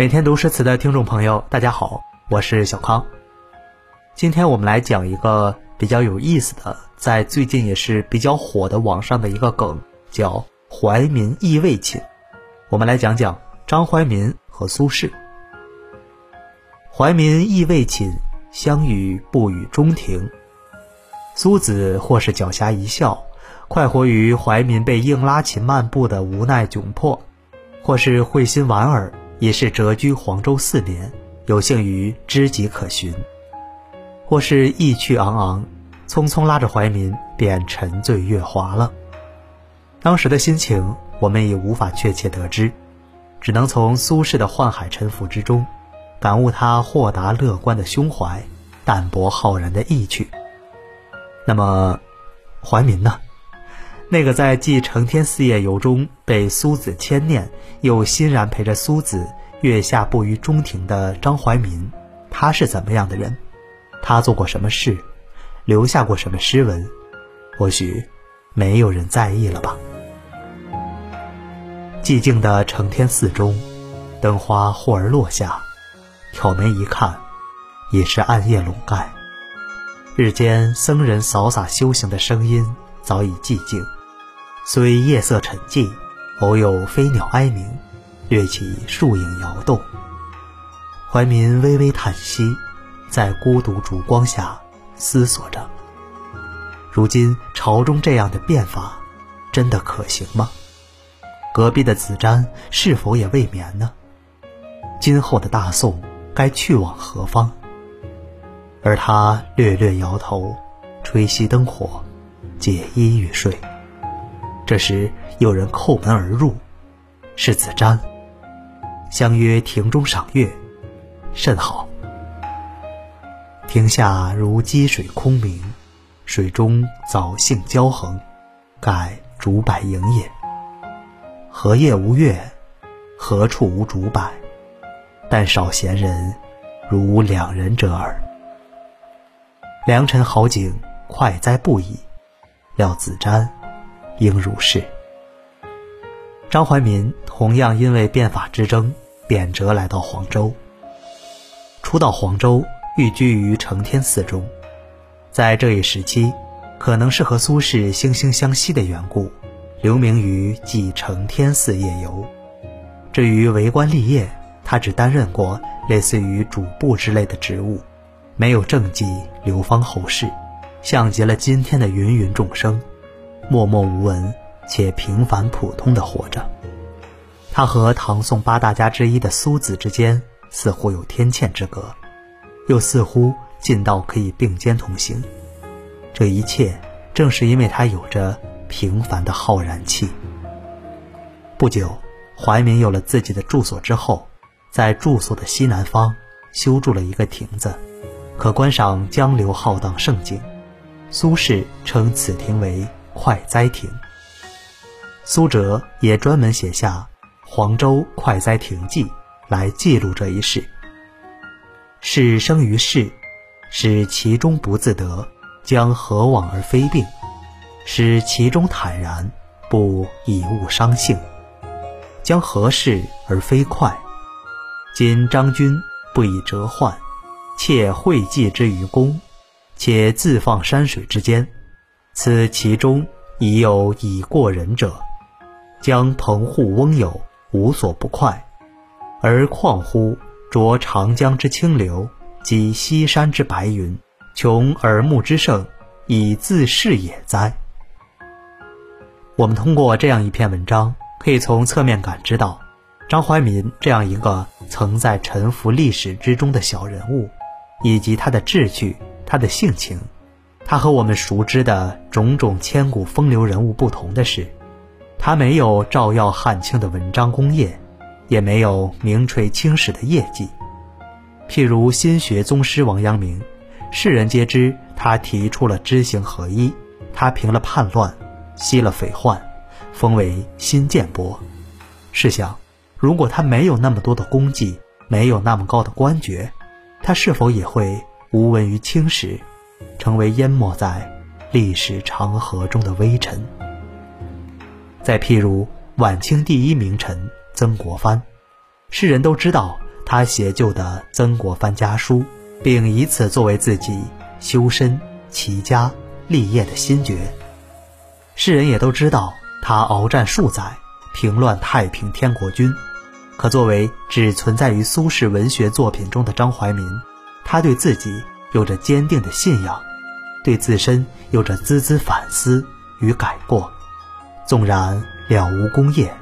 每天读诗词的听众朋友，大家好，我是小康。今天我们来讲一个比较有意思的，在最近也是比较火的网上的一个梗，叫“怀民亦未寝”。我们来讲讲张怀民和苏轼。怀民亦未寝，相与不语中庭。苏子或是狡黠一笑，快活于怀民被硬拉琴漫步的无奈窘迫；或是会心莞尔，也是谪居黄州四年，有幸于知己可寻；或是意趣昂昂，匆匆拉着怀民便沉醉月华了。当时的心情，我们已无法确切得知，只能从苏轼的宦海沉浮之中，感悟他豁达乐观的胸怀，淡泊浩然的意趣。那么，怀民呢？那个在《继承天寺夜游》中被苏子牵念，又欣然陪着苏子月下步于中庭的张怀民，他是怎么样的人？他做过什么事？留下过什么诗文？或许没有人在意了吧。寂静的承天寺中，灯花忽而落下，挑眉一看，已是暗夜笼盖。日间僧人扫洒修行的声音早已寂静，虽夜色沉寂，偶有飞鸟哀鸣，掠起树影摇动。怀民微微叹息，在孤独烛光下思索着：如今朝中这样的变法，真的可行吗？隔壁的子瞻是否也未眠呢？今后的大宋该去往何方？而他略略摇头，吹熄灯火，解衣欲睡。这时有人叩门而入，是子瞻。相约庭中赏月，甚好。庭下如积水空明，水中藻荇交横，盖竹柏影也。何夜无月？何处无竹柏？但少闲人，如两人者耳。良辰好景，快哉不已。料子瞻应如是。张怀民同样因为变法之争，贬谪来到黄州。初到黄州，寓居于承天寺中。在这一时期，可能是和苏轼惺惺相惜的缘故，留名于《记承天寺夜游》。至于为官立业，他只担任过类似于主簿之类的职务。没有政绩流芳后世，像极了今天的芸芸众生，默默无闻且平凡普通的活着。他和唐宋八大家之一的苏子之间似乎有天堑之隔，又似乎近到可以并肩同行。这一切正是因为他有着平凡的浩然气。不久，怀民有了自己的住所之后，在住所的西南方修筑了一个亭子。可观赏江流浩荡胜景，苏轼称此亭为“快哉亭”。苏辙也专门写下《黄州快哉亭记》来记录这一事。事生于世，使其中不自得，将何往而非病？使其中坦然，不以物伤性，将何事而非快？今张君不以折患。且会济之于公，且自放山水之间，此其中已有已过人者，将棚户翁友无所不快，而况乎着长江之清流，及西山之白云，穷耳目之胜，以自是也哉？我们通过这样一篇文章，可以从侧面感知到，张怀民这样一个曾在沉浮历史之中的小人物。以及他的志趣，他的性情，他和我们熟知的种种千古风流人物不同的是，他没有照耀汉清的文章功业，也没有名垂青史的业绩。譬如心学宗师王阳明，世人皆知他提出了知行合一，他平了叛乱，息了匪患，封为新建伯。试想，如果他没有那么多的功绩，没有那么高的官爵，他是否也会无闻于青史，成为淹没在历史长河中的微尘？再譬如晚清第一名臣曾国藩，世人都知道他写就的《曾国藩家书》，并以此作为自己修身、齐家、立业的心诀。世人也都知道，他鏖战数载，平乱太平天国军。可作为只存在于苏轼文学作品中的张怀民，他对自己有着坚定的信仰，对自身有着孜孜反思与改过。纵然了无功业，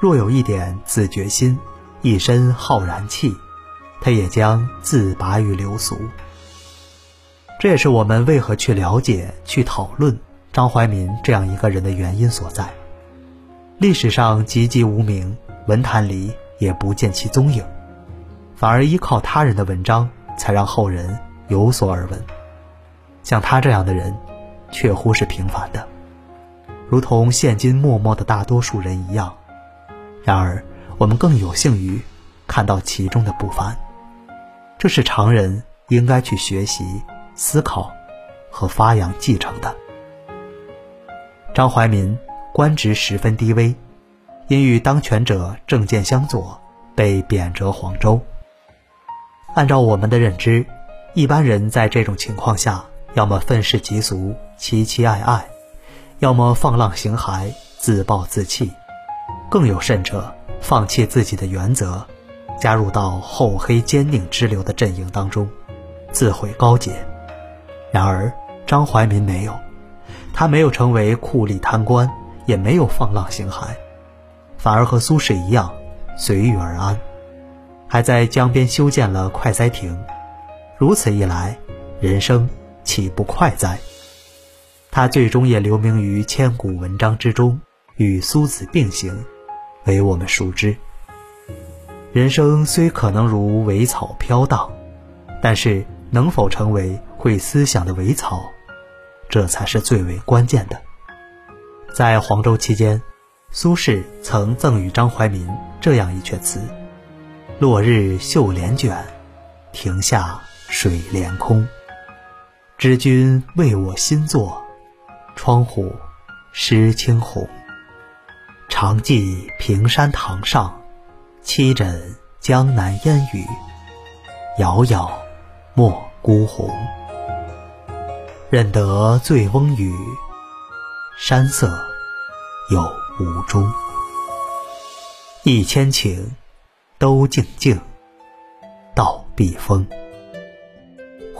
若有一点自觉心，一身浩然气，他也将自拔于流俗。这也是我们为何去了解、去讨论张怀民这样一个人的原因所在。历史上籍籍无名，文坛里。也不见其踪影，反而依靠他人的文章，才让后人有所耳闻。像他这样的人，确乎是平凡的，如同现今默默的大多数人一样。然而，我们更有幸于看到其中的不凡，这是常人应该去学习、思考和发扬继承的。张怀民官职十分低微。因与当权者政见相左，被贬谪黄州。按照我们的认知，一般人在这种情况下，要么愤世嫉俗、凄凄爱爱，要么放浪形骸、自暴自弃，更有甚者，放弃自己的原则，加入到厚黑奸佞之流的阵营当中，自毁高洁。然而张怀民没有，他没有成为酷吏贪官，也没有放浪形骸。反而和苏轼一样，随遇而安，还在江边修建了快哉亭。如此一来，人生岂不快哉？他最终也留名于千古文章之中，与苏子并行，为我们熟知。人生虽可能如苇草飘荡，但是能否成为会思想的苇草，这才是最为关键的。在黄州期间。苏轼曾赠予张怀民这样一阙词：“落日绣帘卷，庭下水帘空。知君为我新作，窗户湿青红。常记平山堂上，七枕江南烟雨。杳杳莫孤鸿。认得醉翁语，山色有。”无中，一千顷，都静静，到避风。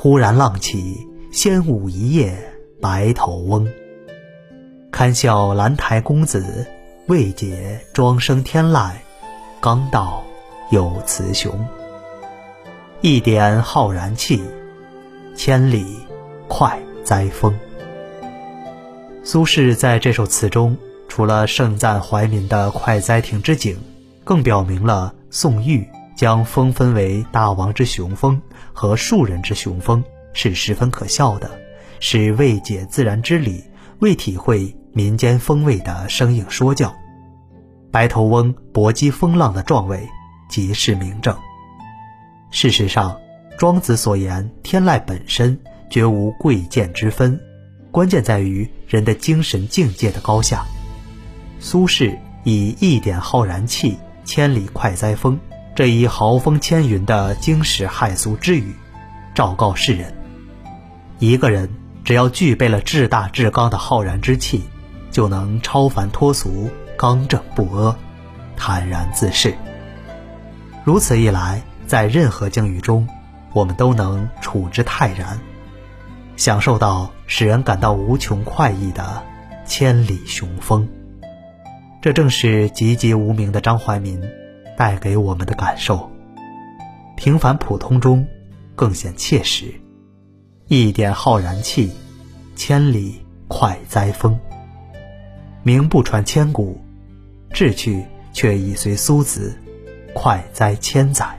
忽然浪起，仙舞一夜白头翁。堪笑兰台公子，未解庄生天籁。刚到有雌雄，一点浩然气，千里快哉风。苏轼在这首词中。除了盛赞怀民的快哉亭之景，更表明了宋玉将风分为大王之雄风和庶人之雄风是十分可笑的，是未解自然之理、未体会民间风味的生硬说教。白头翁搏击风浪的壮伟，即是明证。事实上，庄子所言天籁本身绝无贵贱之分，关键在于人的精神境界的高下。苏轼以“一点浩然气，千里快哉风”这一豪风千云的惊世骇俗之语，昭告世人：一个人只要具备了至大至刚的浩然之气，就能超凡脱俗、刚正不阿、坦然自适。如此一来，在任何境遇中，我们都能处之泰然，享受到使人感到无穷快意的千里雄风。这正是籍籍无名的张怀民带给我们的感受。平凡普通中，更显切实。一点浩然气，千里快哉风。名不传千古，志趣却已随苏子快哉千载。